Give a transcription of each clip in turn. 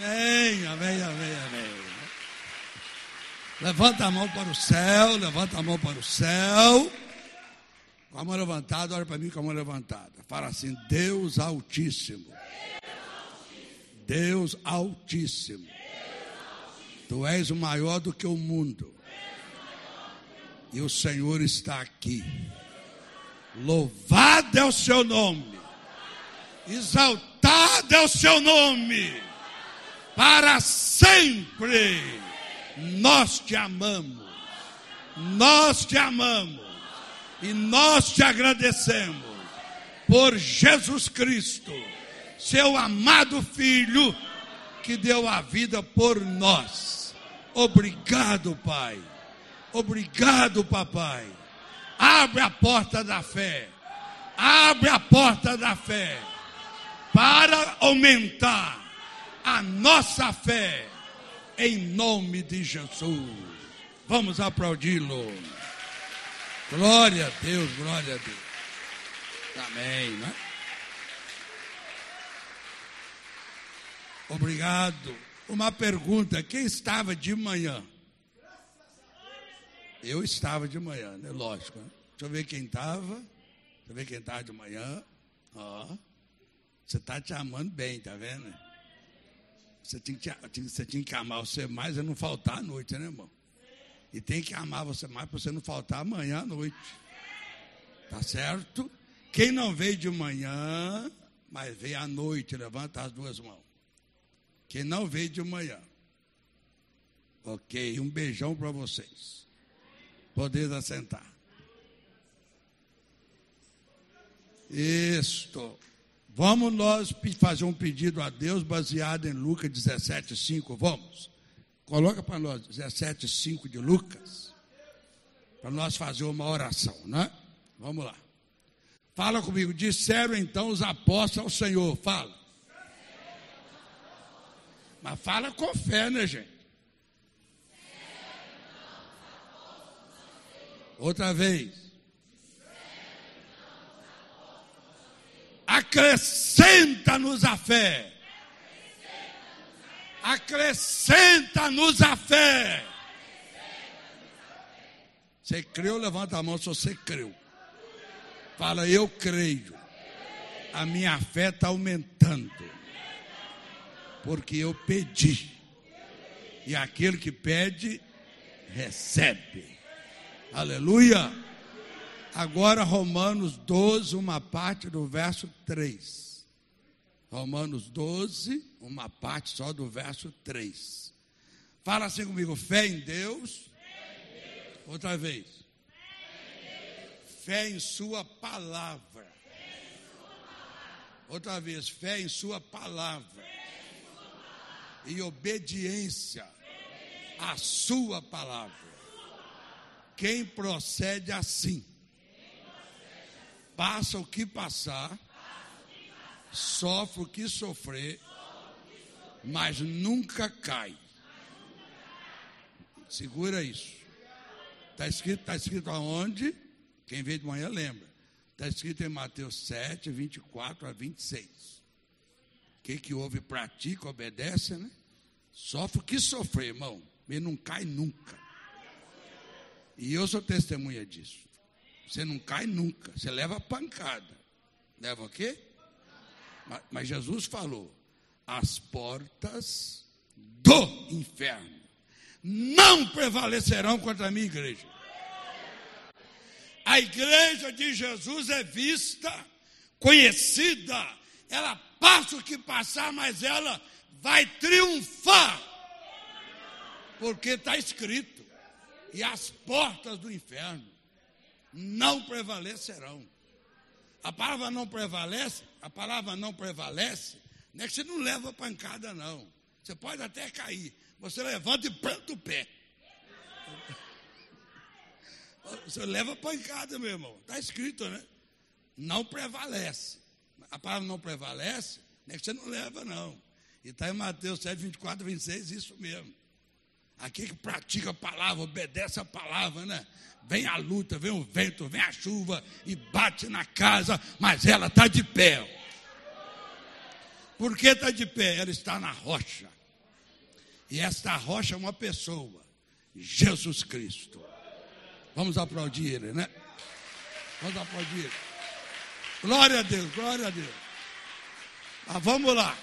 Amém, amém, amém, amém. Levanta a mão para o céu, levanta a mão para o céu. Com a mão levantada, olha para mim com a mão levantada. Fala assim: Deus Altíssimo. Deus Altíssimo. Tu és o maior do que o mundo. E o Senhor está aqui. Louvado é o seu nome. Exaltado é o seu nome. Para sempre. Nós te amamos. Nós te amamos. E nós te agradecemos por Jesus Cristo, seu amado Filho, que deu a vida por nós. Obrigado, Pai. Obrigado, Papai. Abre a porta da fé. Abre a porta da fé para aumentar a nossa fé em nome de Jesus. Vamos aplaudi-lo. Glória a Deus, glória a Deus. Amém. Né? Obrigado. Uma pergunta: quem estava de manhã? Eu estava de manhã, né? Lógico. Né? Deixa eu ver quem estava. Deixa eu ver quem estava de manhã. Ó. Você está te amando bem, tá vendo? Você tinha, que, você tinha que amar você mais e não faltar à noite, né, irmão? E tem que amar você mais para você não faltar amanhã à noite. Tá certo? Quem não veio de manhã, mas veio à noite, levanta as duas mãos. Quem não veio de manhã. Ok, um beijão para vocês. Poder assentar. Isto. Vamos nós fazer um pedido a Deus baseado em Lucas 17, 5. Vamos. Coloca para nós 17, 5 de Lucas. Para nós fazer uma oração, né? Vamos lá. Fala comigo. Disseram então os apóstolos ao Senhor. Fala. Mas fala com fé, né, gente? Outra vez. Acrescenta-nos a fé. Acrescenta-nos a fé. Você creu? Levanta a mão se você creu. Fala, eu creio. A minha fé está aumentando. Porque eu pedi. E aquele que pede, recebe. Aleluia. Agora, Romanos 12, uma parte do verso 3. Romanos 12, uma parte só do verso 3. Fala assim comigo: fé em Deus. Outra vez. Fé em, Sua palavra. Outra vez, fé. Em sua palavra. E obediência à Sua palavra. Quem procede assim passa o que passar, sofre o que sofrer, mas nunca cai. Segura isso. Está escrito, tá escrito aonde? Quem veio de manhã lembra. Está escrito em Mateus 7, 24 a 26. O que, que houve, pratica, obedece, né? Sofre o que sofrer, irmão. Ele não cai nunca. E eu sou testemunha disso. Você não cai nunca, você leva pancada. Leva o quê? Mas, mas Jesus falou: as portas do inferno não prevalecerão contra a minha igreja. A igreja de Jesus é vista, conhecida, ela passa o que passar, mas ela vai triunfar, porque está escrito: e as portas do inferno não prevalecerão. A palavra não prevalece, a palavra não prevalece, não é que você não leva pancada, não. Você pode até cair, você levanta e planta o pé. Você leva pancada, meu irmão. Está escrito, né? Não prevalece. A palavra não prevalece, não é que você não leva, não. E está em Mateus 7, 24, 26, isso mesmo. Aquele que pratica a palavra, obedece a palavra, né? Vem a luta, vem o vento, vem a chuva e bate na casa, mas ela está de pé. Por que está de pé? Ela está na rocha. E esta rocha é uma pessoa, Jesus Cristo. Vamos aplaudir ele, né? Vamos aplaudir. Glória a Deus, glória a Deus. Ah, vamos lá.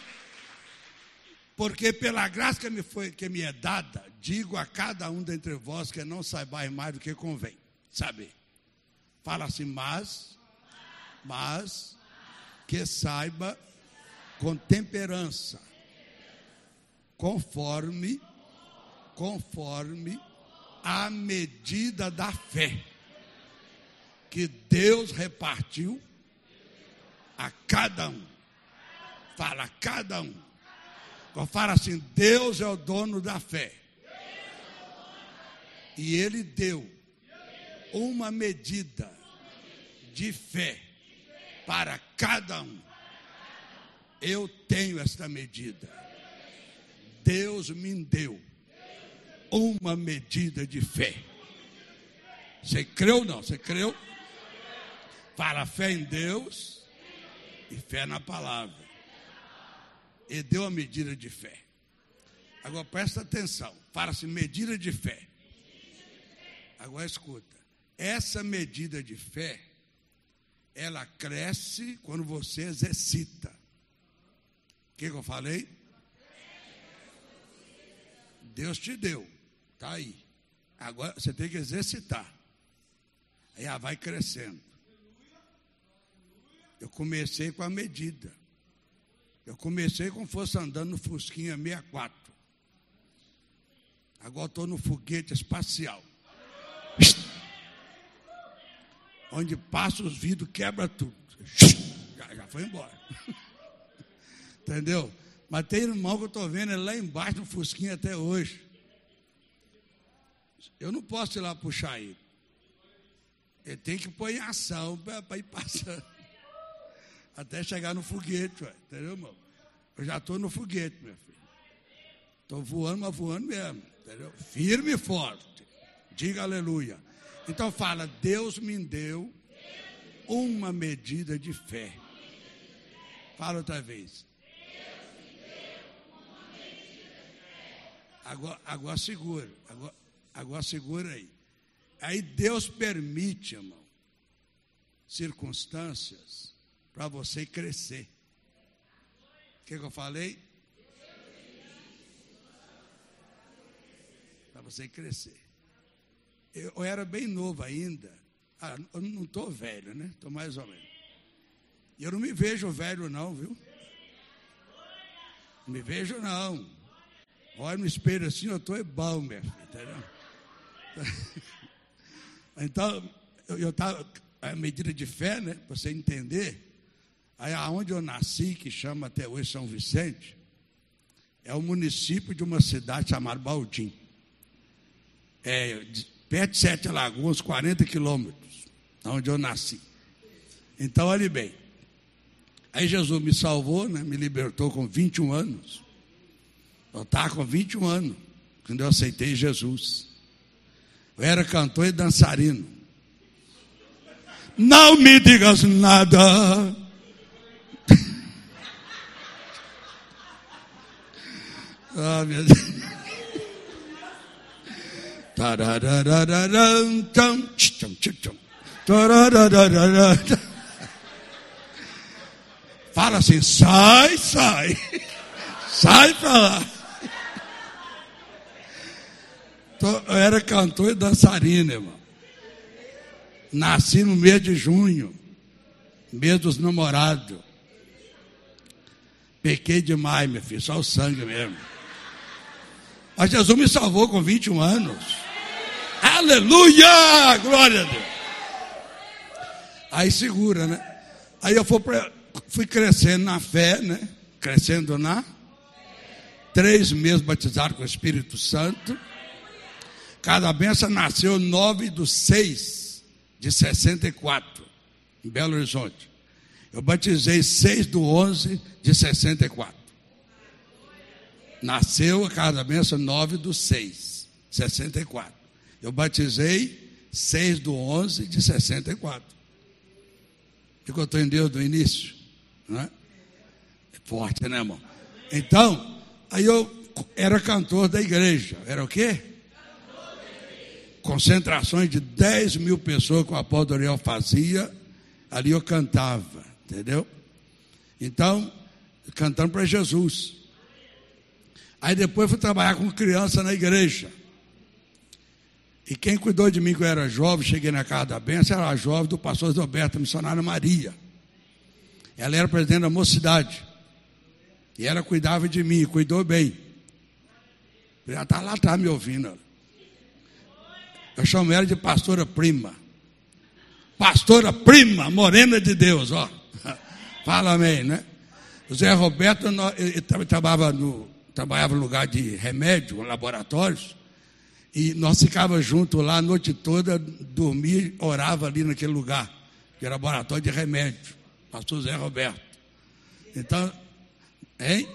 Porque pela graça que me, foi, que me é dada, digo a cada um dentre vós que não saibais mais do que convém saber. Fala assim, mas, mas, que saiba com temperança, conforme, conforme a medida da fé que Deus repartiu a cada um. Fala, cada um. Fala assim: Deus é o dono da fé. E Ele deu uma medida de fé para cada um. Eu tenho esta medida. Deus me deu uma medida de fé. Você creu ou não? Você creu? Para fé em Deus e fé na palavra. Ele deu a medida de fé. Agora presta atenção. Fala-se medida de fé. Agora escuta. Essa medida de fé, ela cresce quando você exercita. O que, que eu falei? Deus te deu, está aí. Agora você tem que exercitar. Aí ela vai crescendo. Eu comecei com a medida. Eu comecei como fosse andando no Fusquinha 64. Agora estou no foguete espacial onde passa os vidros, quebra tudo. Já, já foi embora. Entendeu? Mas tem irmão que eu estou vendo ele lá embaixo no Fusquinha até hoje. Eu não posso ir lá puxar ele. Ele tem que pôr em ação para ir passando. Até chegar no foguete, ué, entendeu, irmão? Eu já estou no foguete, meu filho. Estou voando, mas voando mesmo, entendeu? Firme e forte. Diga aleluia. Então fala, Deus me deu uma medida de fé. Fala outra vez. Agora, agora segura, agora, agora segura aí. Aí Deus permite, irmão, circunstâncias para você crescer. O que, que eu falei? Para você crescer eu era bem novo ainda. Ah, eu não estou velho, né? Estou mais ou menos. E eu não me vejo velho, não, viu? Não me vejo, não. Olha no espelho assim, eu estou bom, minha filha, entendeu? então, eu estava, a medida de fé, né? Para você entender. Aí, aonde eu nasci, que chama até hoje São Vicente, é o município de uma cidade chamada Baldim. É, perto de Sete Lagoas, 40 quilômetros, onde eu nasci. Então, olhe bem. Aí Jesus me salvou, né, me libertou com 21 anos. Eu estava com 21 anos, quando eu aceitei Jesus. Eu era cantor e dançarino. Não me digas nada. Ah, meu Deus. Fala assim, sai, sai. Sai para lá. Eu era cantor e dançarino, irmão. Nasci no mês de junho, mês dos namorados. Pequei demais, meu filho, só o sangue mesmo. Mas Jesus me salvou com 21 anos. Aleluia! Glória a Deus. Aí segura, né? Aí eu fui, crescendo na fé, né? Crescendo na. Três meses batizado com o Espírito Santo. Cada benção nasceu 9 do 6 de 64, em Belo Horizonte. Eu batizei 6 do 11 de 64. Nasceu a cada benção 9 do 6, 64. Eu batizei 6 do 11 de 64. Ficou entendendo do início? Não é? é forte, né, irmão? Então, aí eu, era cantor da igreja. Era o quê? Concentrações de 10 mil pessoas que o apóstolo Ariel fazia, ali eu cantava, entendeu? Então, cantando para Jesus. Aí depois fui trabalhar com criança na igreja. E quem cuidou de mim quando eu era jovem, cheguei na casa da benção, era a jovem do pastor Roberto, missionária Maria. Ela era presidente da mocidade. E ela cuidava de mim, cuidou bem. Já está lá atrás me ouvindo. Eu chamo ela de pastora prima. Pastora prima, morena de Deus, ó. Fala amém, né? O Zé Roberto ele trabalhava no, trabalhava no lugar de remédio, laboratórios. E nós ficávamos juntos lá a noite toda, dormia, orava ali naquele lugar, que era laboratório de remédio. Pastor Zé Roberto. Então, hein?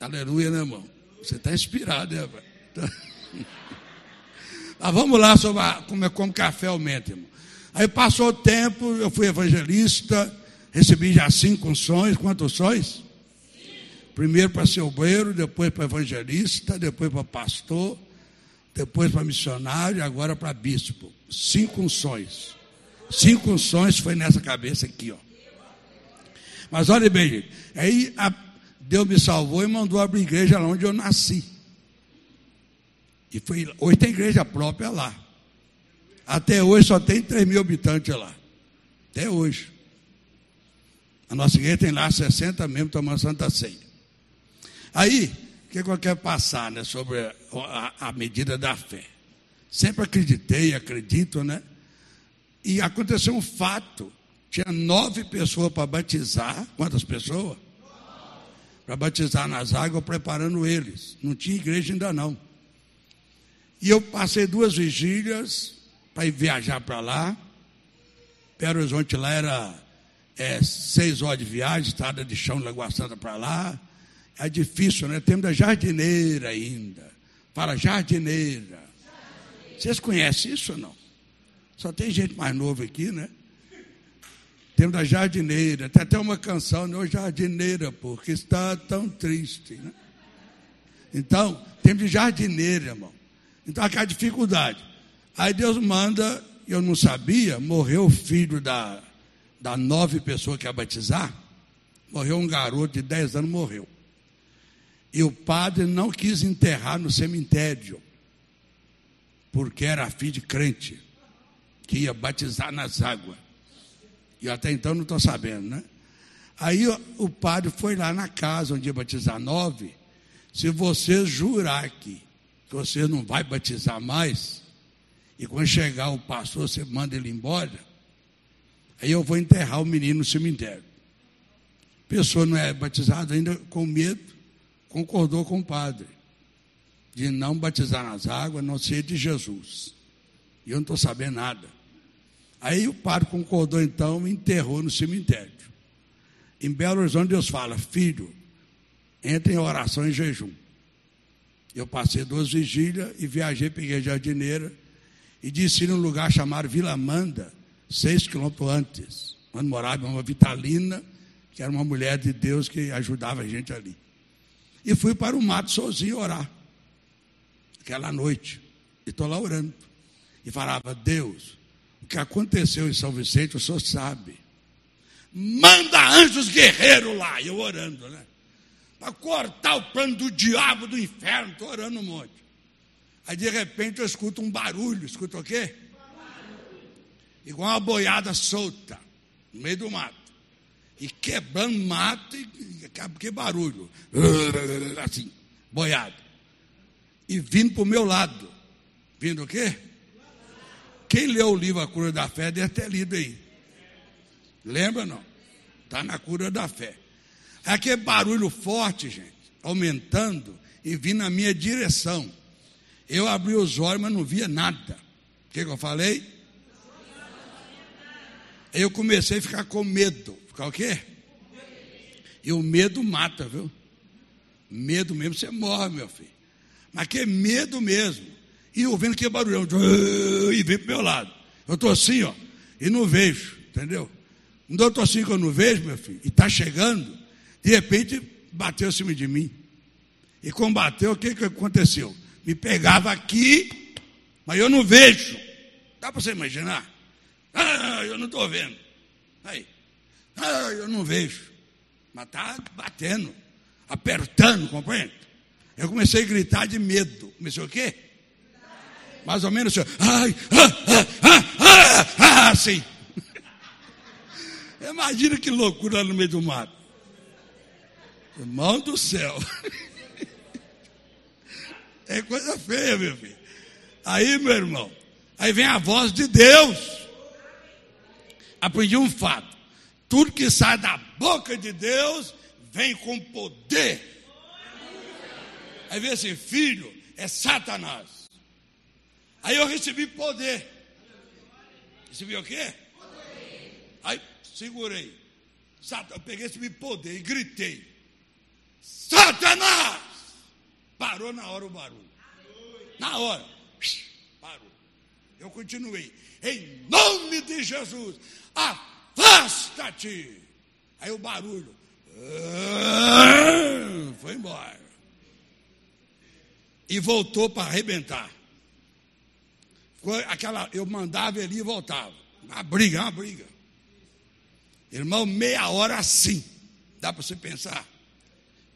Aleluia, né, irmão? Você está inspirado, né, pai? Então... Mas vamos lá sobre a, como, é, como café aumenta, irmão. Aí passou o tempo, eu fui evangelista, recebi já cinco unções. Quantos unções? Primeiro para ser obreiro, depois para evangelista, depois para pastor, depois para missionário, agora para bispo. Cinco unções. Cinco unções foi nessa cabeça aqui, ó. Mas olha bem, gente. Aí a, Deus me salvou e mandou abrir igreja lá onde eu nasci. E foi, hoje tem igreja própria lá. Até hoje só tem 3 mil habitantes lá. Até hoje. A nossa igreja tem lá 60 membros tomando Santa Ceia. Aí, o que eu quero passar né, sobre a, a medida da fé? Sempre acreditei, acredito, né? E aconteceu um fato. Tinha nove pessoas para batizar. Quantas pessoas? Para batizar nas águas, preparando eles. Não tinha igreja ainda não. E eu passei duas vigílias para ir viajar para lá. Belo Horizonte lá era é, seis horas de viagem, estrada de chão, Lagoa Santa para lá. É difícil, né? Temos da jardineira ainda. Fala jardineira. Vocês conhecem isso ou não? Só tem gente mais nova aqui, né? Temos da jardineira. Tem até uma canção, né? Jardineira, porque está tão triste, né? Então, temos de jardineira, irmão. Então, aquela dificuldade. Aí Deus manda, eu não sabia, morreu o filho da, da nove pessoas que ia batizar. Morreu um garoto de dez anos, morreu. E o padre não quis enterrar no cemitério, porque era filho de crente que ia batizar nas águas. E até então não estou sabendo, né? Aí o padre foi lá na casa onde ia batizar nove. Se você jurar que, que você não vai batizar mais, e quando chegar o pastor, você manda ele embora, aí eu vou enterrar o menino no cemitério. A pessoa não é batizada ainda com medo, concordou com o padre de não batizar nas águas, não ser de Jesus. E eu não estou sabendo nada. Aí o padre concordou então e enterrou no cemitério. Em Belo Horizonte Deus fala, filho, entre em oração e jejum. Eu passei duas vigílias e viajei, peguei a jardineira e disse num lugar chamado Vila Manda, seis quilômetros antes, onde morava uma Vitalina, que era uma mulher de Deus que ajudava a gente ali. E fui para o mato sozinho orar, aquela noite. E estou lá orando. E falava, Deus, o que aconteceu em São Vicente, o senhor sabe. Manda anjos guerreiros lá. E eu orando, né? Para cortar o plano do diabo do inferno. Estou orando um monte. Aí de repente eu escuto um barulho. Escuta o quê? Igual uma boiada solta. No meio do mato. E quebrando mato e que barulho. Assim, boiado. E vindo para o meu lado. Vindo o quê? Quem leu o livro A Cura da Fé deve ter lido aí. Lembra não? Está na cura da fé. É aquele barulho forte, gente, aumentando e vindo na minha direção. Eu abri os olhos, mas não via nada. O que, que eu falei? Eu comecei a ficar com medo. Ficar o quê? E o medo mata, viu? Medo mesmo, você morre, meu filho. Mas que medo mesmo e ouvindo que barulhão, e vem para o meu lado. Eu estou assim, ó, e não vejo, entendeu? Não eu estou assim que eu não vejo, meu filho, e está chegando, de repente bateu em cima de mim. e combateu, o que, que aconteceu? Me pegava aqui, mas eu não vejo. Dá para você imaginar? Ah, eu não estou vendo. Aí. Ah, eu não vejo. Mas está batendo, apertando, compreende? Eu comecei a gritar de medo. Comecei o quê? Mais ou menos assim. Ai, ah, ah, ah, ah, ah, assim. Imagina que loucura no meio do mato. Irmão do céu. É coisa feia, meu filho. Aí, meu irmão, aí vem a voz de Deus. Aprendi um fato. Tudo que sai da boca de Deus vem com poder. Aí vem assim, filho, é Satanás. Aí eu recebi poder. Recebi o quê? Aí segurei. Eu peguei esse poder e gritei. Satanás! Parou na hora o barulho. Na hora. Parou. Eu continuei. Em nome de Jesus, afasta-te. Aí o barulho. Ah, foi embora. E voltou para arrebentar. Aquela, eu mandava ele e voltava. Uma briga, uma briga. Irmão, meia hora assim. Dá para você pensar?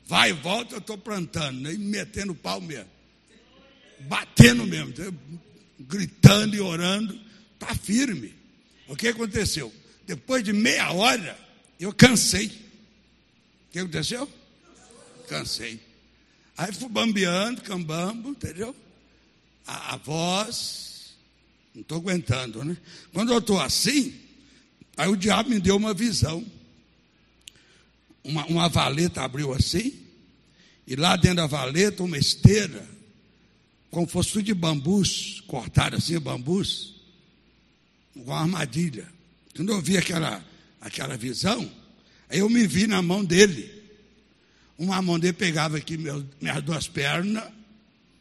Vai e volta, eu estou plantando, né? metendo pau mesmo. Batendo mesmo, gritando e orando. Está firme. O que aconteceu? Depois de meia hora, eu cansei. O que aconteceu? Cansei. Aí fui bambeando, cambambo, entendeu? A, a voz, não estou aguentando, né? Quando eu estou assim, aí o diabo me deu uma visão uma, uma valeta abriu assim, e lá dentro da valeta uma esteira, como fosse tudo de bambus, cortado assim, bambus, com uma armadilha. Quando eu vi aquela, aquela visão, aí eu me vi na mão dele. Uma mão dele pegava aqui meu, minhas duas pernas,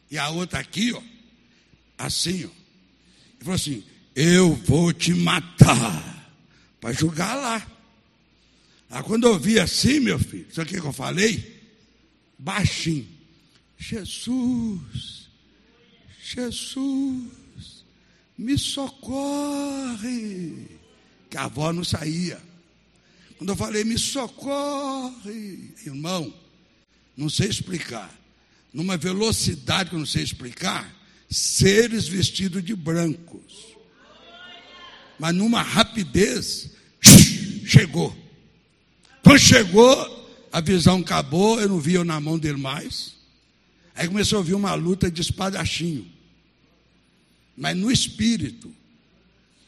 e a outra aqui, ó, assim, ó. Ele falou assim: Eu vou te matar, para jogar lá. Ah, quando eu vi assim, meu filho, sabe o que eu falei? Baixinho. Jesus, Jesus, me socorre. Que a avó não saía. Quando eu falei, me socorre, irmão, não sei explicar. Numa velocidade que eu não sei explicar, seres vestidos de brancos. Mas numa rapidez, chegou. Quando chegou, a visão acabou, eu não via na mão dele mais. Aí começou a ouvir uma luta de espadachinho. Mas no espírito.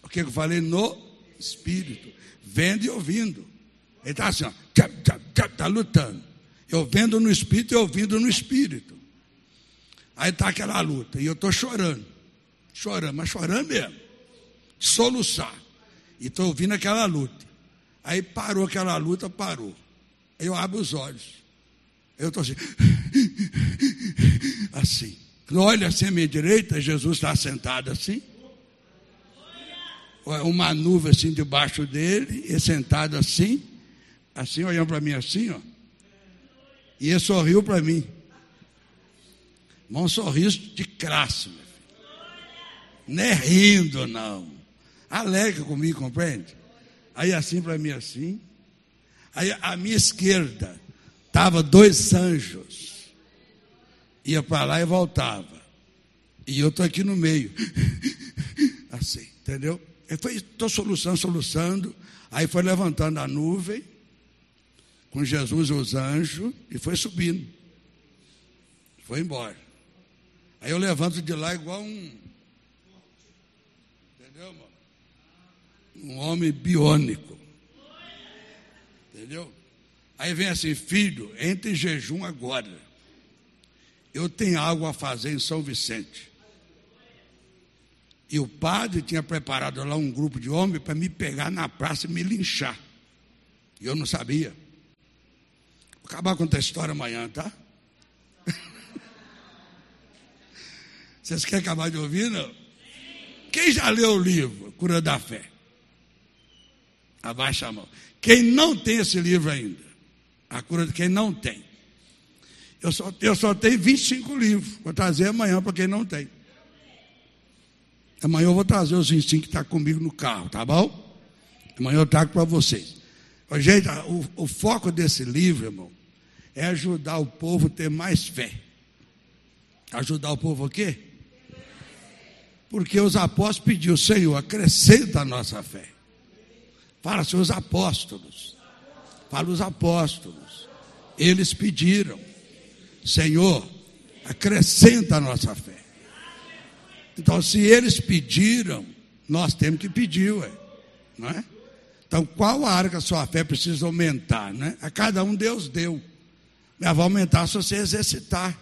O que eu falei? No espírito. Vendo e ouvindo. Ele está assim, está lutando. Eu vendo no espírito e ouvindo no espírito. Aí está aquela luta. E eu estou chorando. Chorando, mas chorando mesmo. Soluçar. E estou ouvindo aquela luta. Aí parou aquela luta, parou. Eu abro os olhos. Eu estou assim. Assim. Olha assim à minha direita, Jesus está sentado assim. Uma nuvem assim debaixo dele, e sentado assim, assim, olhando para mim assim, ó. E ele sorriu para mim. Um sorriso de crasso, meu filho. Não é rindo, não. Alegre comigo, compreende? Aí assim para mim assim. Aí à minha esquerda estava dois anjos. Ia para lá e voltava. E eu estou aqui no meio. assim, entendeu? Estou soluçando, soluçando. Aí foi levantando a nuvem com Jesus e os anjos e foi subindo. Foi embora. Aí eu levanto de lá igual um um homem biônico. Entendeu? Aí vem assim, filho, entre em jejum agora. Eu tenho algo a fazer em São Vicente. E o padre tinha preparado lá um grupo de homens para me pegar na praça e me linchar. E eu não sabia. Vou acabar com essa história amanhã, tá? Vocês querem acabar de ouvir, não? Quem já leu o livro Cura da Fé? Abaixa a mão. Quem não tem esse livro ainda, a cura de quem não tem. Eu só, eu só tenho 25 livros. Vou trazer amanhã para quem não tem. Amanhã eu vou trazer os 25 que estão tá comigo no carro, tá bom? Amanhã eu trago para vocês. Gente, o, o foco desse livro, irmão, é ajudar o povo a ter mais fé. Ajudar o povo o quê? Porque os apóstolos pediram, Senhor, acrescenta a nossa fé. Fala, Senhor, os apóstolos. Fala os apóstolos. Eles pediram, Senhor, acrescenta a nossa fé. Então, se eles pediram, nós temos que pedir, ué, não é? Então, qual área que a sua fé precisa aumentar, né? A cada um Deus deu. Mas vai aumentar se você exercitar.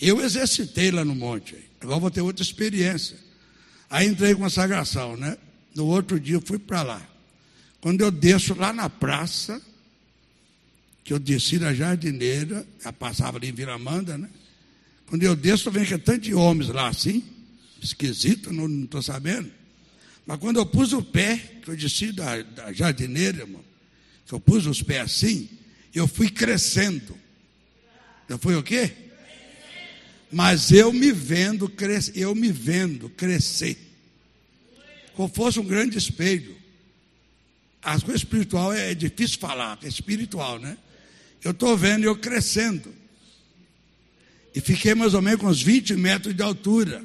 Eu exercitei lá no monte. Agora vou ter outra experiência. Aí entrei com a sagração, né? No outro dia eu fui para lá. Quando eu desço lá na praça, que eu desci na jardineira, já passava ali em Viramanda, né? Quando eu desço, eu vejo que é tanto de homens lá assim, esquisito, não estou sabendo. Mas quando eu pus o pé, que eu desci da, da jardineira, irmão, que eu pus os pés assim, eu fui crescendo. Eu fui o quê? Mas eu me vendo crescer, eu me vendo crescer. Como fosse um grande espelho. As coisas espiritual é difícil falar, é espiritual, né? Eu estou vendo eu crescendo. E fiquei mais ou menos com uns 20 metros de altura.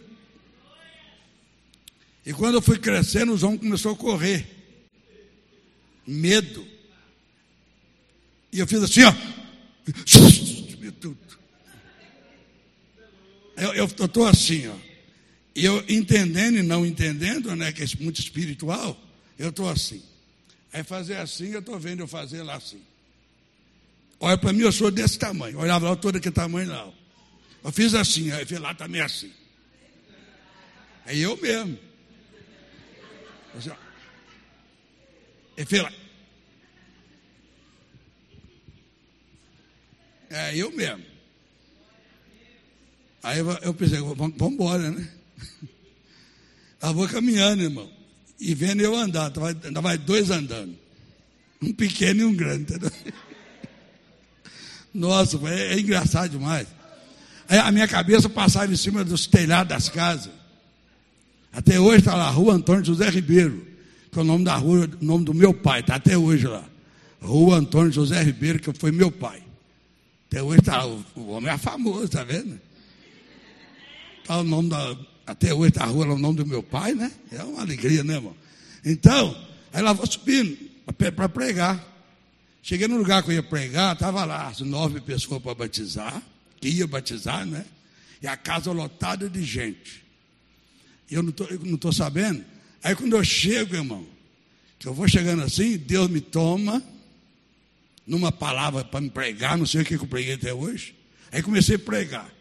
E quando eu fui crescendo, os homens começaram a correr. Medo. E eu fiz assim, ó. Eu estou assim, ó. E eu entendendo e não entendendo, né? Que é muito espiritual, eu estou assim. Aí fazer assim, eu estou vendo eu fazer lá assim. Olha para mim, eu sou desse tamanho. Olhava lá, eu estou daquele tamanho, não. Eu fiz assim, aí fiz lá também assim. É eu mesmo. Assim, fez lá. É eu mesmo. Aí eu, pensei, vamos, embora, né? Eu vou caminhando, irmão. E vendo eu andar, ainda vai dois andando. Um pequeno e um grande, entendeu? Nossa, é, é engraçado demais. Aí a minha cabeça passava em cima dos telhados das casas. Até hoje está lá, Rua Antônio José Ribeiro, que é o nome da rua, o nome do meu pai, está até hoje lá. Rua Antônio José Ribeiro, que foi meu pai. Até hoje está, o, o homem é famoso, está vendo? Tá o nome da, até hoje está a rua, é o nome do meu pai, né? É uma alegria, né, irmão? Então, aí lá vou subindo para pregar. Cheguei no lugar que eu ia pregar, estava lá as nove pessoas para batizar, que ia batizar, né? E a casa lotada de gente. E eu não estou sabendo. Aí quando eu chego, irmão, que eu vou chegando assim, Deus me toma numa palavra para me pregar, não sei o que eu preguei até hoje. Aí comecei a pregar.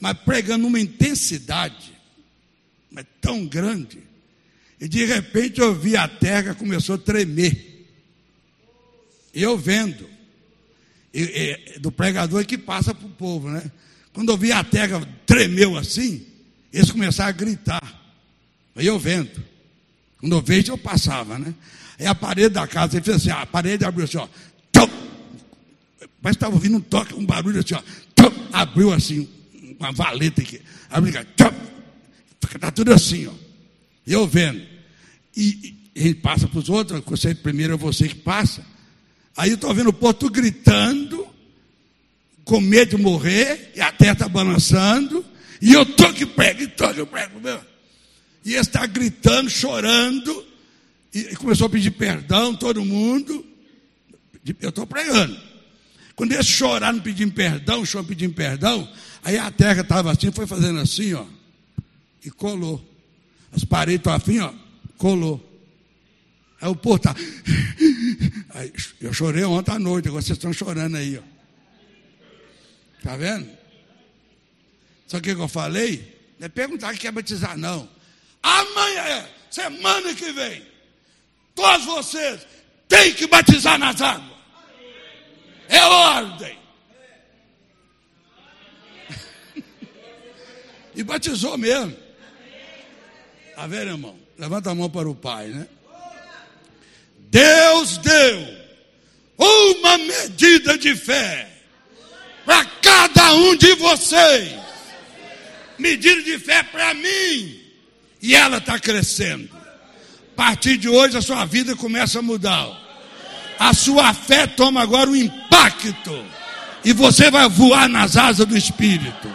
Mas pregando numa intensidade, mas tão grande. E de repente eu vi a terra começou a tremer. Eu vendo. E, e, do pregador que passa para o povo, né? Quando eu vi a terra tremeu assim, eles começaram a gritar. Aí eu vendo. Quando eu vejo, eu passava, né? Aí a parede da casa, ele fez assim, a parede abriu assim, ó. Tum! Mas estava ouvindo um toque, um barulho assim, ó. Abriu assim, uma valeta aqui. Abriu, está tudo assim, ó. E eu vendo. E, e a gente passa para os outros, você, primeiro é você que passa. Aí eu estou vendo o povo gritando, com medo de morrer, e a terra está balançando, e eu estou que prego, estou que prego, meu. E está gritando, chorando, e começou a pedir perdão, todo mundo. Eu estou pregando. Quando eles choraram pedindo perdão, chorando pedindo perdão, aí a terra estava assim, foi fazendo assim, ó, e colou. As paredes estão afim, ó, colou. Aí o povo está. eu chorei ontem à noite, agora vocês estão chorando aí, ó. Está vendo? Só que eu falei? Não é perguntar que quer batizar, não. Amanhã, semana que vem, todos vocês têm que batizar nas águas. É ordem. e batizou mesmo. Está vendo, irmão? Levanta a mão para o Pai, né? Deus deu uma medida de fé para cada um de vocês. Medida de fé para mim. E ela está crescendo. A partir de hoje a sua vida começa a mudar. A sua fé toma agora um impacto. E você vai voar nas asas do Espírito.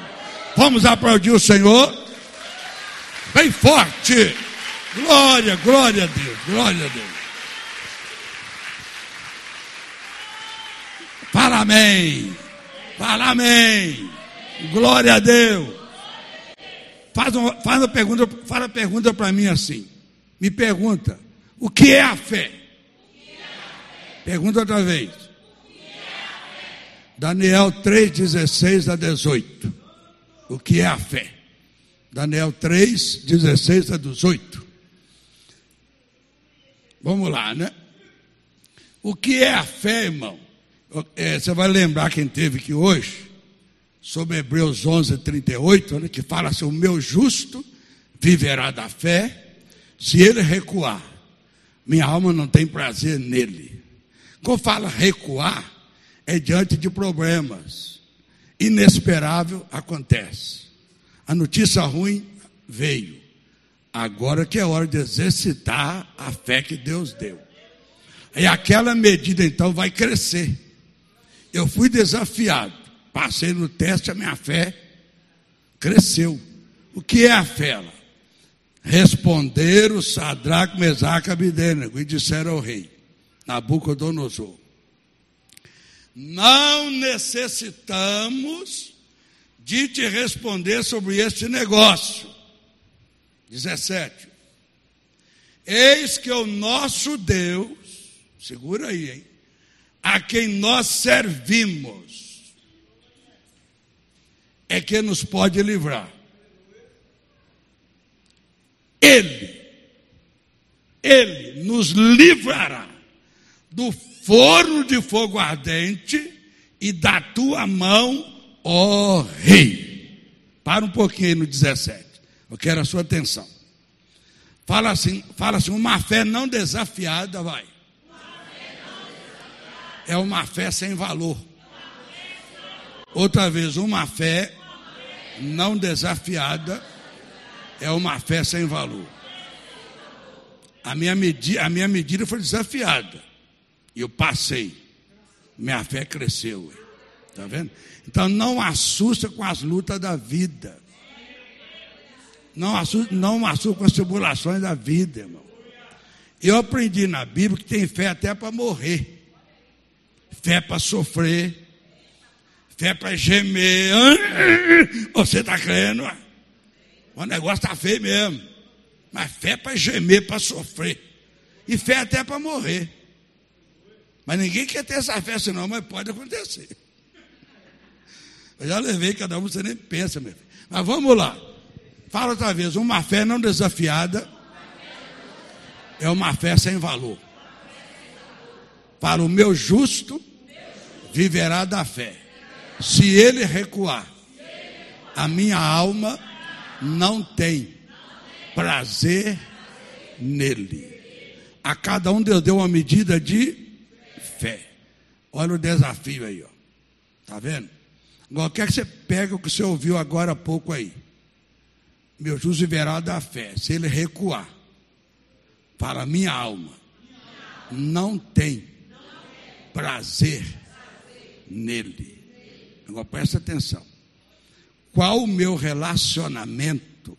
Vamos aplaudir o Senhor. Bem forte. Glória, glória a Deus, glória a Deus. Fala amém. Fala amém. Glória a Deus. Faz uma, faz uma pergunta, faz uma pergunta para mim assim. Me pergunta, o que é a fé? Pergunta outra vez. Daniel 3, 16 a 18. O que é a fé? Daniel 3, 16 a 18. Vamos lá, né? O que é a fé, irmão? É, você vai lembrar quem teve aqui hoje, sobre Hebreus 11, 38, né, que fala assim: O meu justo viverá da fé, se ele recuar, minha alma não tem prazer nele. Quando fala recuar, é diante de problemas, inesperável acontece. A notícia ruim veio. Agora que é hora de exercitar a fé que Deus deu. E aquela medida então vai crescer. Eu fui desafiado, passei no teste, a minha fé cresceu. O que é a fé? Responderam Sadraque, Mesaque e Abidênego e disseram ao rei, Nabucodonosor, não necessitamos de te responder sobre este negócio. 17. Eis que o nosso Deus, segura aí, hein? a quem nós servimos, é que nos pode livrar. Ele, Ele nos livrará do forno de fogo ardente e da tua mão, ó Rei. Para um pouquinho aí no 17. Eu quero a sua atenção. Fala assim, fala assim, uma fé não desafiada, vai é uma fé sem valor. Outra vez, uma fé não desafiada é uma fé sem valor. A minha, medida, a minha medida foi desafiada. E eu passei. Minha fé cresceu. Está vendo? Então não assusta com as lutas da vida. Não assusta, não assusta com as tribulações da vida, irmão. Eu aprendi na Bíblia que tem fé até para morrer fé para sofrer, fé para gemer. Você está crendo? O negócio está feio mesmo. Mas fé para gemer, para sofrer. E fé até para morrer. Mas ninguém quer ter essa fé, senão, mas pode acontecer. Eu já levei cada um, você nem pensa, meu filho. Mas vamos lá. Fala outra vez, uma fé não desafiada é uma fé sem valor. Para o meu justo viverá da fé. Se ele recuar, a minha alma não tem prazer nele. A cada um Deus deu uma medida de fé. Olha o desafio aí, ó. Tá vendo? Agora, quer que você pega o que você ouviu agora há pouco aí. Meu juiz viverá da fé. Se ele recuar, para minha alma, não tem prazer nele. Agora presta atenção. Qual o meu relacionamento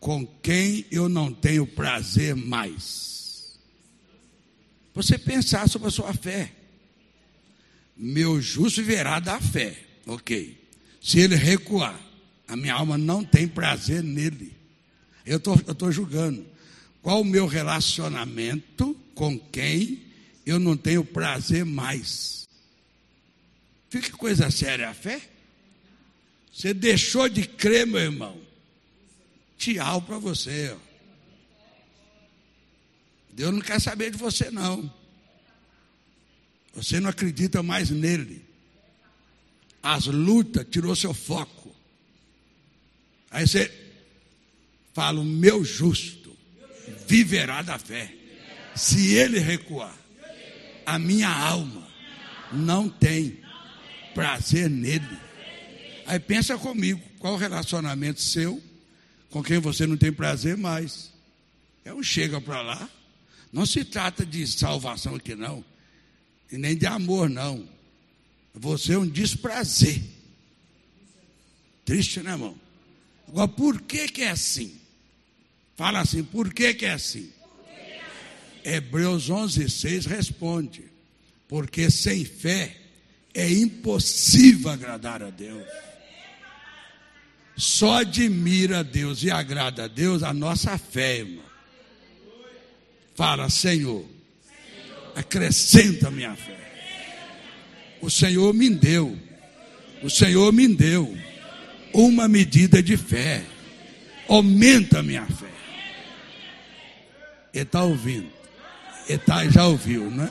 com quem eu não tenho prazer mais? Você pensar sobre a sua fé. Meu justo verá da fé. Ok. Se ele recuar, a minha alma não tem prazer nele. Eu tô, estou julgando. Qual o meu relacionamento com quem eu não tenho prazer mais? Fica coisa séria a fé. Você deixou de crer, meu irmão. Tchau para você. Ó. Deus não quer saber de você, não. Você não acredita mais nele. As lutas tirou seu foco. Aí você fala: o meu justo viverá da fé. Se ele recuar, a minha alma não tem prazer nele. Aí pensa comigo, qual o relacionamento seu com quem você não tem prazer mais? É um chega para lá. Não se trata de salvação aqui não, e nem de amor não. Você é um desprazer. Triste, né, irmão? Agora, por que que é assim? Fala assim, por que que é assim? Hebreus 11, 6 responde: Porque sem fé é impossível agradar a Deus. Só admira a Deus e agrada a Deus a nossa fé, irmão. Fala, Senhor, acrescenta a minha fé. O Senhor me deu, o Senhor me deu uma medida de fé. Aumenta a minha fé. Ele está ouvindo. Ele tá, já ouviu, né?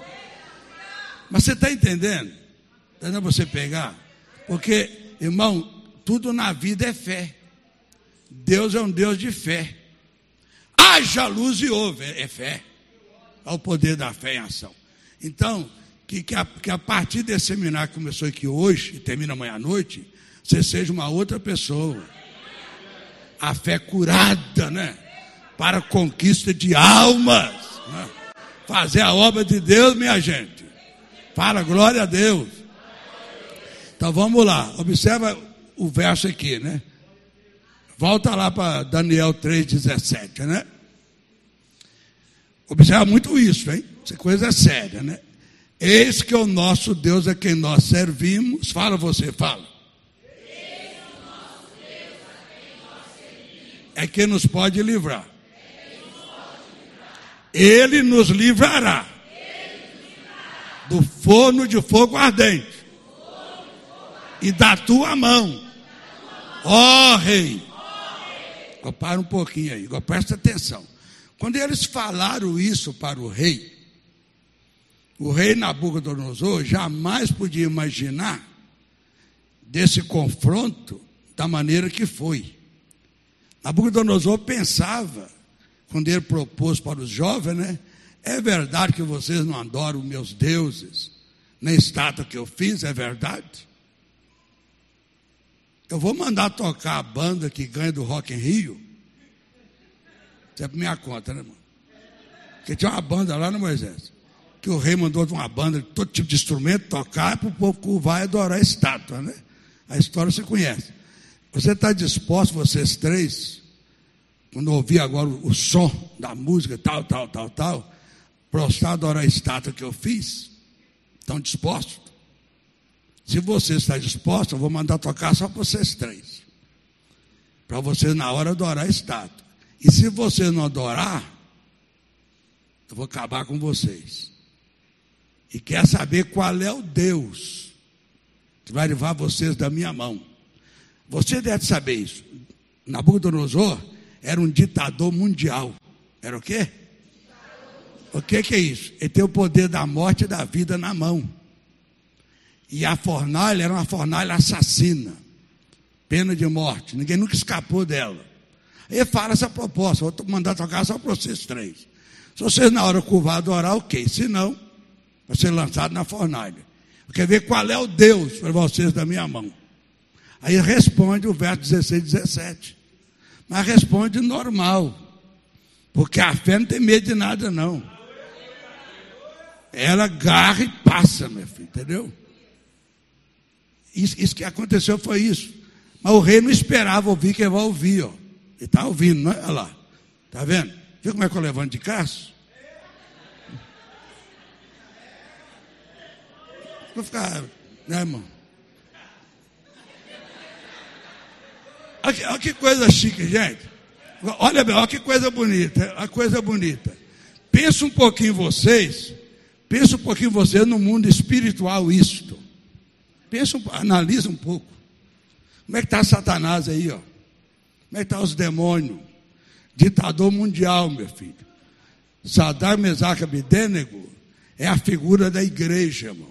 Mas você está entendendo? Está você pegar? Porque, irmão, tudo na vida é fé. Deus é um Deus de fé. Haja luz e ouve, é fé. É o poder da fé em ação. Então, que, que, a, que a partir desse seminário que começou aqui hoje e termina amanhã à noite, você seja uma outra pessoa. A fé curada, né? Para conquista de almas. Né? Fazer a obra de Deus, minha gente. Para glória a Deus. Então vamos lá. Observa o verso aqui, né? Volta lá para Daniel 3,17, né? Observa muito isso, hein? Essa coisa é séria, né? Eis que o nosso Deus a quem nós servimos. Fala você, fala. É quem nos pode livrar. Ele nos livrará do forno de fogo ardente e da tua mão, ó rei. Agora para um pouquinho aí, presta atenção. Quando eles falaram isso para o rei, o rei Nabucodonosor jamais podia imaginar desse confronto da maneira que foi. Nabucodonosor pensava, quando ele propôs para os jovens, né? É verdade que vocês não adoram meus deuses, nem estátua que eu fiz, é verdade? Eu vou mandar tocar a banda que ganha do Rock em Rio. Isso é por minha conta, né, irmão? Porque tinha uma banda lá no Moisés. Que o rei mandou uma banda de todo tipo de instrumento tocar para o povo vai adorar a estátua, né? A história você conhece. Você está disposto, vocês três, quando ouvir agora o som da música, tal, tal, tal, tal, prostrar adorar a estátua que eu fiz? Estão dispostos? Se você está disposto, eu vou mandar tocar só para vocês três. Para vocês na hora adorar a estátua. E se vocês não adorar, eu vou acabar com vocês. E quer saber qual é o Deus que vai levar vocês da minha mão. Você deve saber isso. Nabucodonosor era um ditador mundial. Era o quê? O que, que é isso? Ele tem o poder da morte e da vida na mão. E a fornalha era uma fornalha assassina. Pena de morte. Ninguém nunca escapou dela. Ele fala essa proposta. Vou mandar tocar só para vocês três. Se vocês na hora curvar adorar, ok. Se não, vai ser lançado na fornalha. Eu quero ver qual é o Deus para vocês da minha mão. Aí responde o verso 16 e 17. Mas responde normal. Porque a fé não tem medo de nada, não. Ela agarra e passa, meu filho, entendeu? Isso, isso, que aconteceu foi isso. Mas o rei não esperava ouvir que ele vai ouvir, ó. Ele está ouvindo, não é? Olha lá. Está vendo? Viu como é que eu levanto de caço? Vou ficar, né, irmão? Olha, olha que coisa chique, gente. Olha olha que coisa bonita, a coisa bonita. Pensa um pouquinho vocês, pensa um pouquinho vocês no mundo espiritual isto. Pensa, analisa um pouco. Como é que está Satanás aí, ó? Como é que estão tá os demônios? Ditador mundial, meu filho. Sadar Mesaque Abidênego é a figura da igreja, irmão.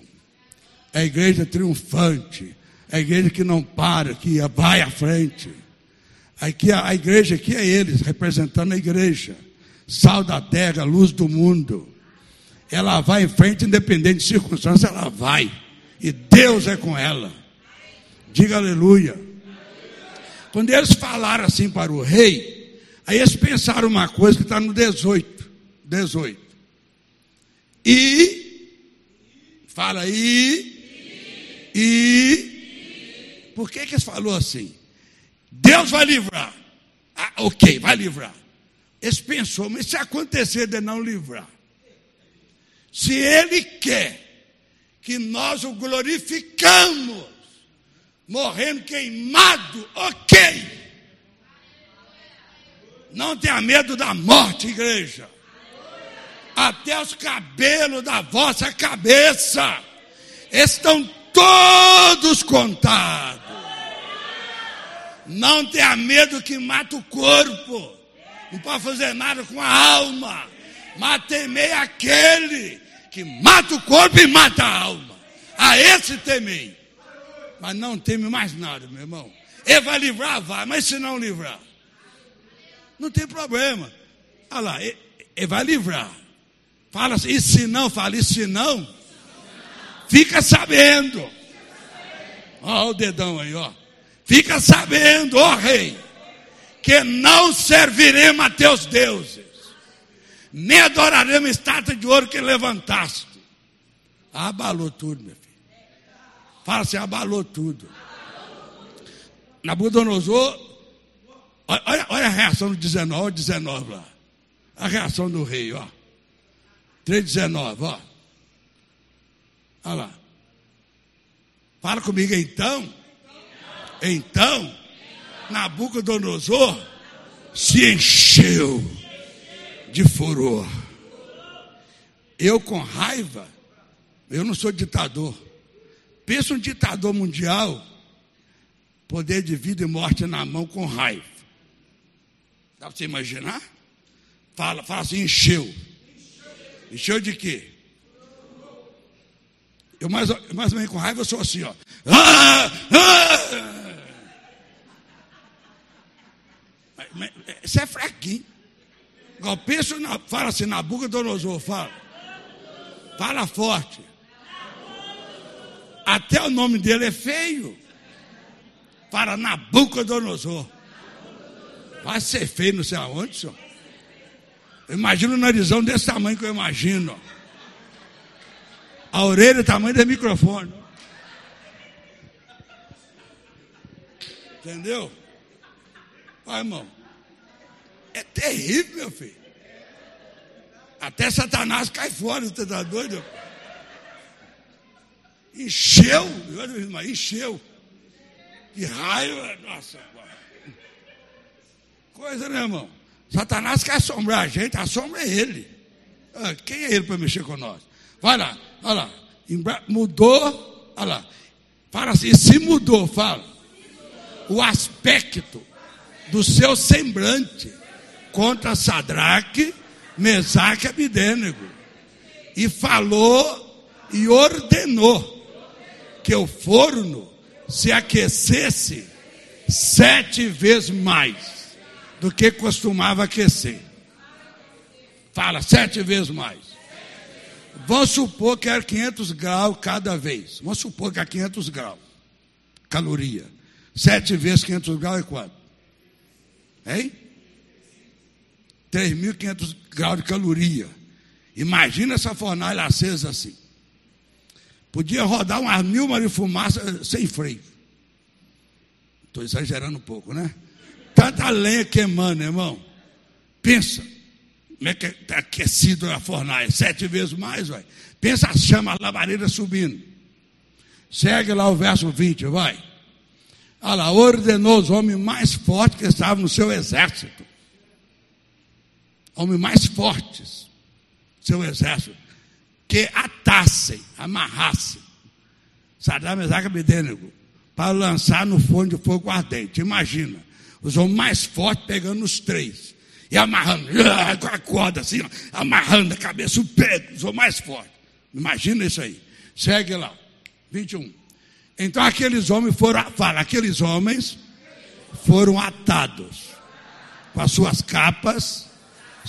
É a igreja triunfante. É a igreja que não para, que vai à frente. Aqui, a igreja aqui é eles, representando a igreja. Sal da terra, luz do mundo. Ela vai em frente, independente de circunstância, ela vai. E Deus é com ela. Diga aleluia. Quando eles falaram assim para o rei, aí eles pensaram uma coisa que está no 18. 18. E, fala aí, e, por que que eles falou assim? Deus vai livrar. Ah, ok, vai livrar. Eles pensou, mas se acontecer de não livrar, se Ele quer que nós o glorificamos, morrendo queimado, ok. Não tenha medo da morte, igreja. Até os cabelos da vossa cabeça estão todos contados. Não tenha medo que mata o corpo. Não pode fazer nada com a alma. Mas temei aquele que mata o corpo e mata a alma. A esse temei. Mas não teme mais nada, meu irmão. Ele vai livrar, vai, mas se não livrar, não tem problema. Olha lá, ele, ele vai livrar. Fala assim, e se não, fala, e se não, fica sabendo. Olha o dedão aí, ó. Fica sabendo, ó rei, que não serviremos a teus deuses, nem adoraremos estátua de ouro que levantaste. Abalou tudo, meu filho. Fala assim, abalou tudo. Nabucodonosor, olha, olha a reação do 19, 19 lá. A reação do rei, ó. 3,19, ó. Olha lá. Fala comigo então. Então, Nabucodonosor se encheu de furor. Eu com raiva, eu não sou ditador. Pensa um ditador mundial, poder de vida e morte na mão com raiva. Dá para você imaginar? Fala, fala assim, encheu. Encheu de quê? Eu mais, mais ou menos com raiva eu sou assim, ó. Ah, ah! Isso é fraquinho. Igual penso na, fala assim, Nabucodonosor, fala. Fala forte. Até o nome dele é feio. Para Nabucodonosor. Vai ser feio, não sei aonde, senhor. Imagina o narizão desse tamanho que eu imagino. A orelha, tamanho do microfone. Entendeu? Vai, irmão. É terrível, meu filho. Até Satanás cai fora, você está doido? Encheu, encheu. De raiva, nossa. Coisa, né, irmão? Satanás quer assombrar a gente, assombra ele. Ah, quem é ele para mexer com nós? Vai lá, olha lá. Mudou, olha lá. Fala assim, se mudou, fala. O aspecto do seu semblante contra Sadraque, Mesaque e Abidênego. E falou e ordenou que o forno se aquecesse sete vezes mais do que costumava aquecer. Fala, sete vezes mais. Vamos supor que era 500 graus cada vez. Vamos supor que é 500 graus. Caloria. Sete vezes 500 graus é quanto? Hein? 3.500 graus de caloria. Imagina essa fornalha acesa assim. Podia rodar umas mil de fumaça sem freio. Estou exagerando um pouco, né? Tanta lenha queimando, irmão. Pensa. Como é que está aquecido a fornalha? Sete vezes mais, vai. Pensa a chama, a labareda subindo. Segue lá o verso 20, vai. Olha lá, ordenou os homens mais fortes que estavam no seu exército homens mais fortes, seu exército, que atassem, amarrassem Saddam Mesaque Abedênego para lançar no forno de fogo ardente. Imagina, os homens mais fortes pegando os três e amarrando, com a corda assim, amarrando a cabeça, o pé, os homens mais fortes. Imagina isso aí. Segue lá, 21. Então aqueles homens foram, fala, aqueles homens foram atados com as suas capas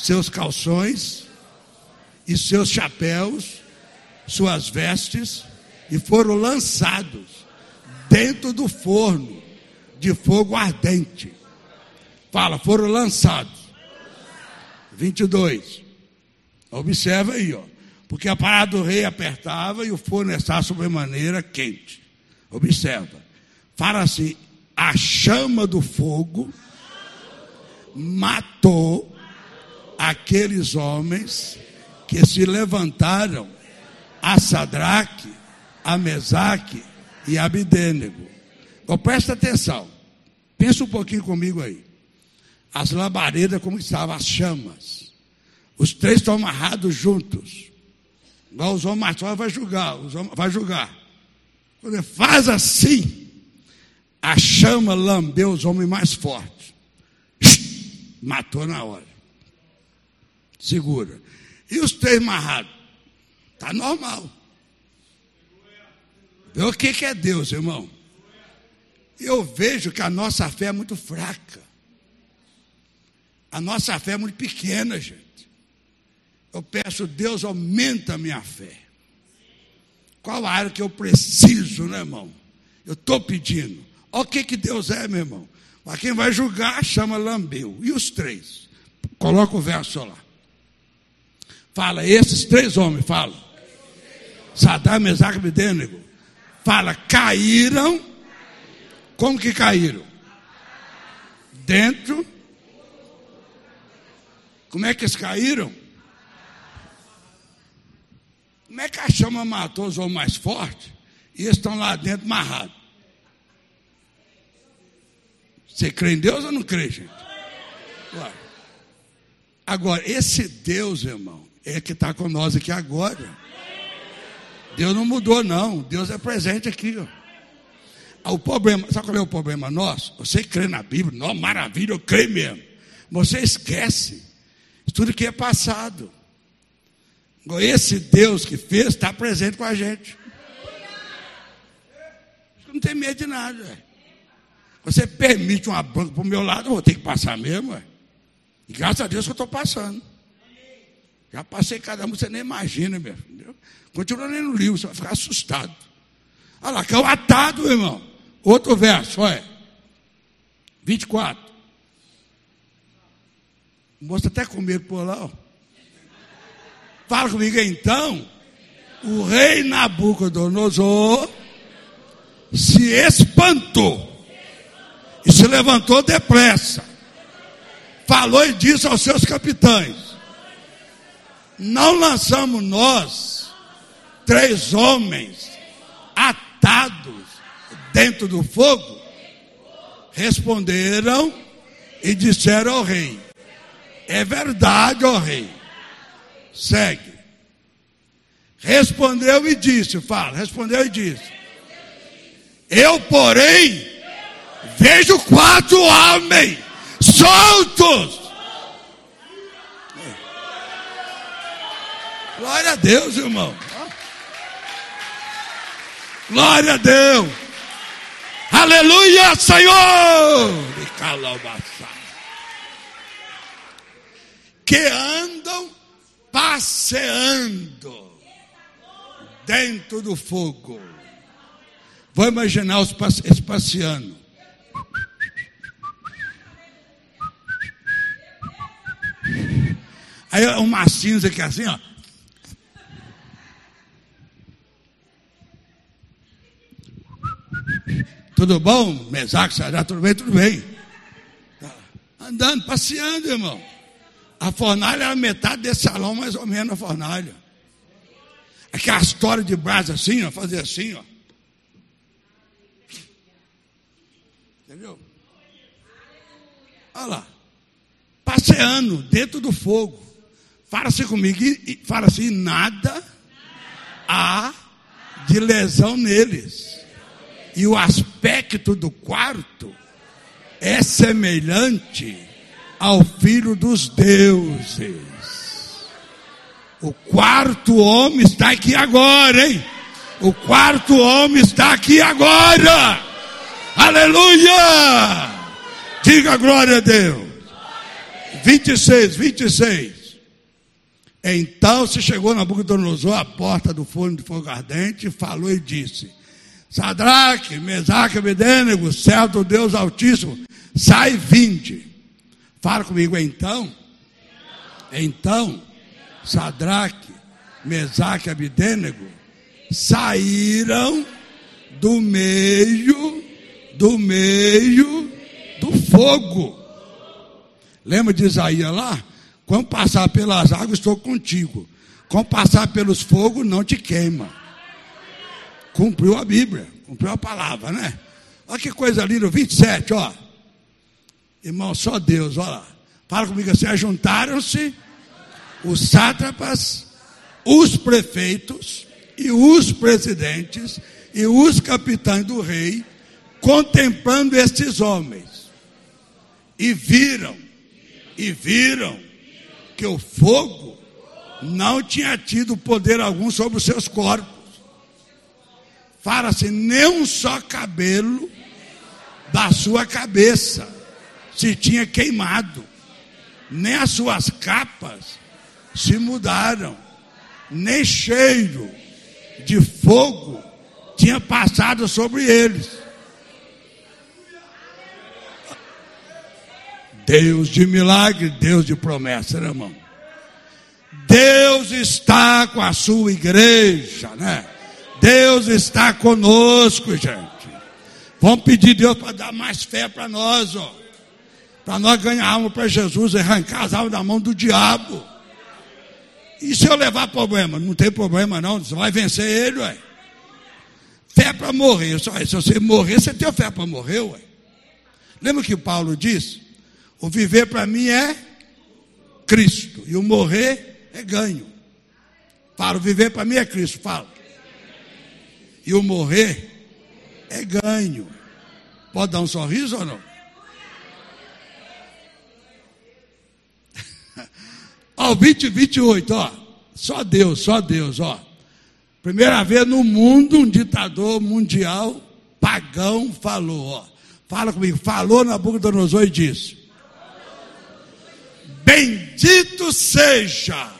seus calções e seus chapéus, suas vestes, e foram lançados dentro do forno de fogo ardente. Fala, foram lançados. 22. Observa aí, ó. Porque a parada do rei apertava e o forno estava sobremaneira quente. Observa. Fala assim: a chama do fogo matou aqueles homens que se levantaram a Sadraque, a Mesaque e a Abidênego. Então, presta atenção. Pensa um pouquinho comigo aí. As labaredas como estavam, as chamas. Os três estão amarrados juntos. Igual os homens vai julgar, os homens, vai julgar. Quando ele faz assim, a chama lambeu os homens mais fortes. Matou na hora. Segura. E os três amarrados? Está normal. Vê o que, é Deus, irmão. Eu vejo que a nossa fé é muito fraca. A nossa fé é muito pequena, gente. Eu peço, Deus, aumenta a minha fé. Qual a área que eu preciso, né, irmão? Eu estou pedindo. Olha o que, que Deus é, meu irmão. Mas quem vai julgar chama Lambeu. E os três? Coloca o verso lá. Fala, esses três homens, fala. Sadar, Mesaque e. Fala, caíram. Como que caíram? Dentro. Como é que eles caíram? Como é que a chama matou os homens mais fortes e eles estão lá dentro amarrados? Você crê em Deus ou não crê, gente? Agora, esse Deus, irmão, é que está com nós aqui agora. Deus não mudou, não. Deus é presente aqui. Ó. Ah, o problema, sabe qual é o problema nosso? Você crê na Bíblia, não, maravilha, eu creio mesmo. Você esquece tudo que é passado. Esse Deus que fez está presente com a gente. Não tem medo de nada. Você permite uma banca para o meu lado, eu vou ter que passar mesmo. Ué. E graças a Deus que eu estou passando. Já passei cada um, você nem imagina, meu filho. Continua lendo o livro, você vai ficar assustado. Olha lá, caiu atado, irmão. Outro verso, olha. 24. Mostra até comigo por lá, ó. Fala comigo então. O rei Nabucodonosor se espantou e se levantou depressa. Falou e disse aos seus capitães: Não lançamos nós três homens atados dentro do fogo? Responderam e disseram ao rei: É verdade, ó rei Segue. Respondeu e disse, fala, respondeu e disse. Eu, porém, vejo quatro homens soltos. Glória a Deus, irmão. Glória a Deus. Aleluia, Senhor. Que andam passeando dentro do fogo. Vou imaginar os passeando. Aí uma cinza que é assim, ó. Tudo bom? Mesaque, Sará, tudo bem? Tudo bem. Tá andando, passeando, irmão. A fornalha era metade desse salão, mais ou menos, a fornalha. Aquela história de brasa assim, ó, fazer assim, ó. Entendeu? Olha lá. Passeando dentro do fogo. Fala assim comigo, e, fala assim, nada há de lesão neles. E o aspecto do quarto é semelhante ao Filho dos deuses. O quarto homem está aqui agora, hein? O quarto homem está aqui agora. Aleluia! Diga glória a Deus. 26, 26. Então se chegou Nabucodonosor à porta do forno de fogo ardente, falou e disse: Sadraque, Mesaque, Abedênego, céu do Deus Altíssimo, sai vinde. Fala comigo então. Então, Sadraque, Mesaque Abidênego saíram do meio, do meio do fogo. Lembra de Isaías lá? Quando passar pelas águas, estou contigo. Quando passar pelos fogos, não te queima. Cumpriu a Bíblia, cumpriu a palavra, né? Olha que coisa linda, 27, ó. Irmão, só Deus, olha lá. Fala comigo assim: juntaram-se os sátrapas, os prefeitos e os presidentes e os capitães do rei, contemplando estes homens. E viram, e viram que o fogo não tinha tido poder algum sobre os seus corpos. Fala-se, nem um só cabelo da sua cabeça se tinha queimado, nem as suas capas se mudaram, nem cheiro de fogo tinha passado sobre eles. Deus de milagre, Deus de promessa, né, irmão? Deus está com a sua igreja, né? Deus está conosco, gente. Vamos pedir Deus para dar mais fé para nós, ó. Para nós ganharmos para Jesus, arrancar as almas da mão do diabo. E se eu levar problema? Não tem problema não, você vai vencer ele, ué. Fé para morrer. Só, se você morrer, você tem fé para morrer, ué. Lembra que Paulo disse? O viver para mim é Cristo. E o morrer é ganho. Para o viver para mim é Cristo, fala. E o morrer é ganho. Pode dar um sorriso ou não? Ó, 20 28, ó. Só Deus, só Deus, ó. Primeira vez no mundo, um ditador mundial pagão falou, ó. Fala comigo, falou na boca do Nabucodonosor e disse: Bendito seja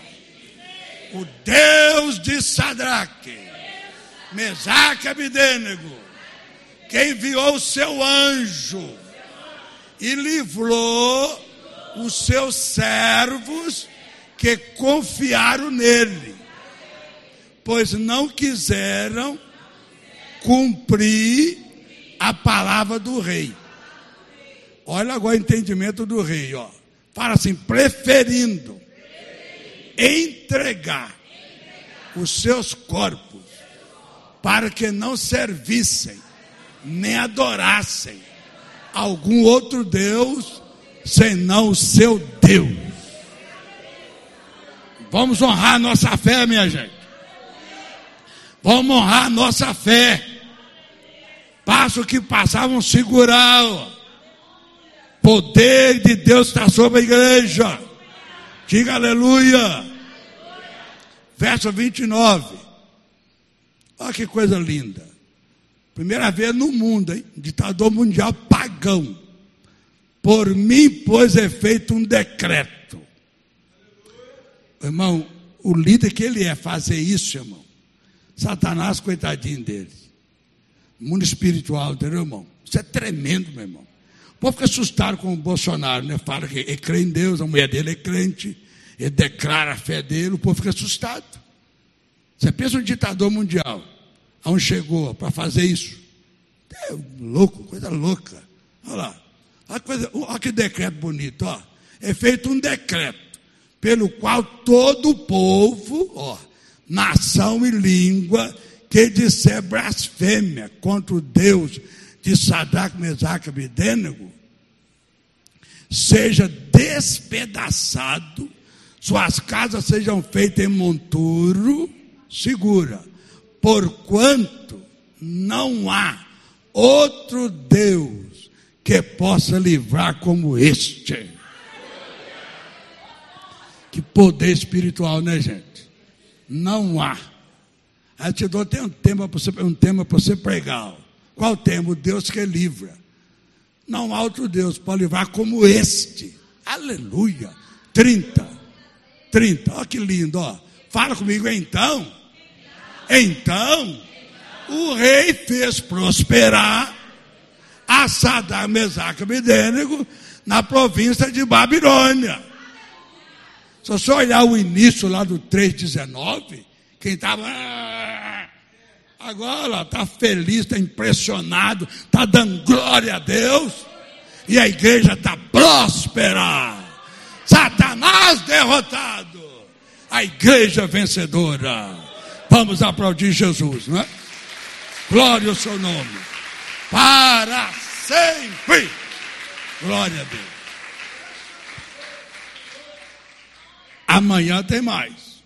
o Deus de Sadraque, Mesaque Abidênego, que enviou o seu anjo e livrou os seus servos que confiaram nele, pois não quiseram cumprir a palavra do rei. Olha agora o entendimento do rei, ó. Fala assim, preferindo entregar os seus corpos para que não servissem nem adorassem algum outro Deus senão o seu Deus. Vamos honrar nossa fé, minha gente. Vamos honrar nossa fé. Passo que passavam segurar. Ó. Poder de Deus está sobre a igreja. Diga aleluia. Verso 29. Olha que coisa linda. Primeira vez no mundo, hein? Ditador mundial pagão. Por mim, pois, é feito um decreto Irmão, o líder que ele é fazer isso, irmão. Satanás, coitadinho dele. Mundo espiritual, entendeu, irmão? Isso é tremendo, meu irmão. O povo fica assustado com o Bolsonaro, né? Fala que ele crê em Deus, a mulher dele é crente, ele declara a fé dele, o povo fica assustado. Você pensa um ditador mundial, aonde chegou para fazer isso? É louco, coisa louca. Olha lá. Olha, coisa, olha que decreto bonito, ó. É feito um decreto pelo qual todo o povo, ó, nação e língua, que disser blasfêmia contra o Deus de Sadraque, Mesaque e Abedênego, seja despedaçado, suas casas sejam feitas em monturo, segura, porquanto não há outro Deus que possa livrar como este. Que poder espiritual, né, gente? Não há. Aí te dou até um tema para você, um tema para você pregar. Qual tema? O Deus que livra. Não há outro Deus para livrar como este. Aleluia. 30. 30. Olha que lindo, ó. Fala comigo então. Então, o rei fez prosperar a Saddam Mesaque Abedênigo na província de Babilônia. Se você olhar o início lá do 3,19, quem estava. Ah, agora está feliz, está impressionado, está dando glória a Deus, e a igreja está próspera. Satanás derrotado, a igreja vencedora. Vamos aplaudir Jesus, não é? Glória ao seu nome. Para sempre. Glória a Deus. Amanhã tem mais.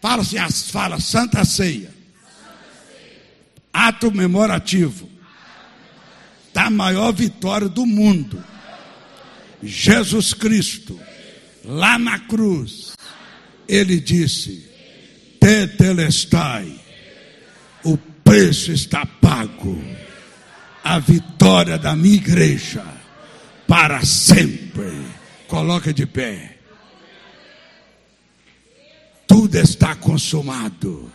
Fala assim, fala Santa Ceia. Ato memorativo da maior vitória do mundo. Jesus Cristo, lá na cruz, ele disse: Tetelestai, o preço está pago, a vitória da minha igreja, para sempre. Coloca de pé tudo está consumado.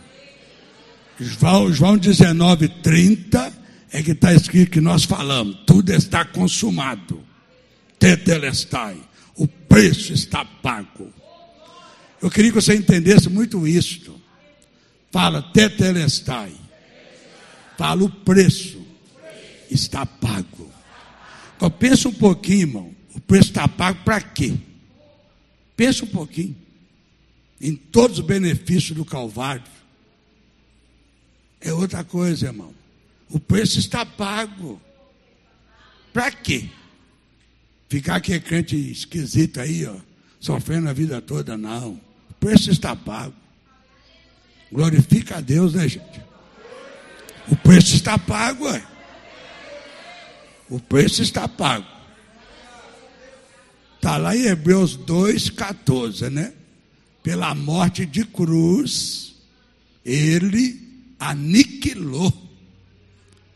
João, João 19, 30 é que está escrito que nós falamos, tudo está consumado. Tetelestai, o preço está pago. Eu queria que você entendesse muito isto. Fala tetelestai. Fala o preço está pago. Então pensa um pouquinho, irmão. O preço está pago para quê? Pensa um pouquinho em todos os benefícios do Calvário. É outra coisa, irmão. O preço está pago. Para quê? Ficar aqui crente esquisito aí, ó, sofrendo a vida toda, não. O preço está pago. Glorifica a Deus, né, gente? O preço está pago, ué. O preço está pago. Está lá em Hebreus 2,14, né? pela morte de cruz, ele aniquilou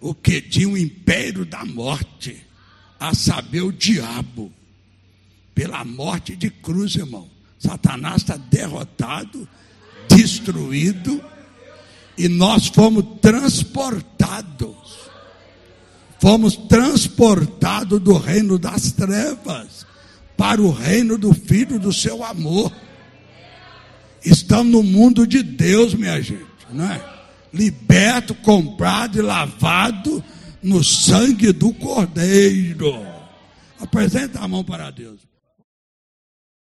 o que tinha o império da morte, a saber, o diabo. Pela morte de cruz, irmão. Satanás está derrotado, destruído, e nós fomos transportados. Fomos transportados do reino das trevas para o reino do Filho do seu amor. Estamos no mundo de Deus, minha gente, não é? Liberto, comprado e lavado no sangue do Cordeiro. Apresenta a mão para Deus.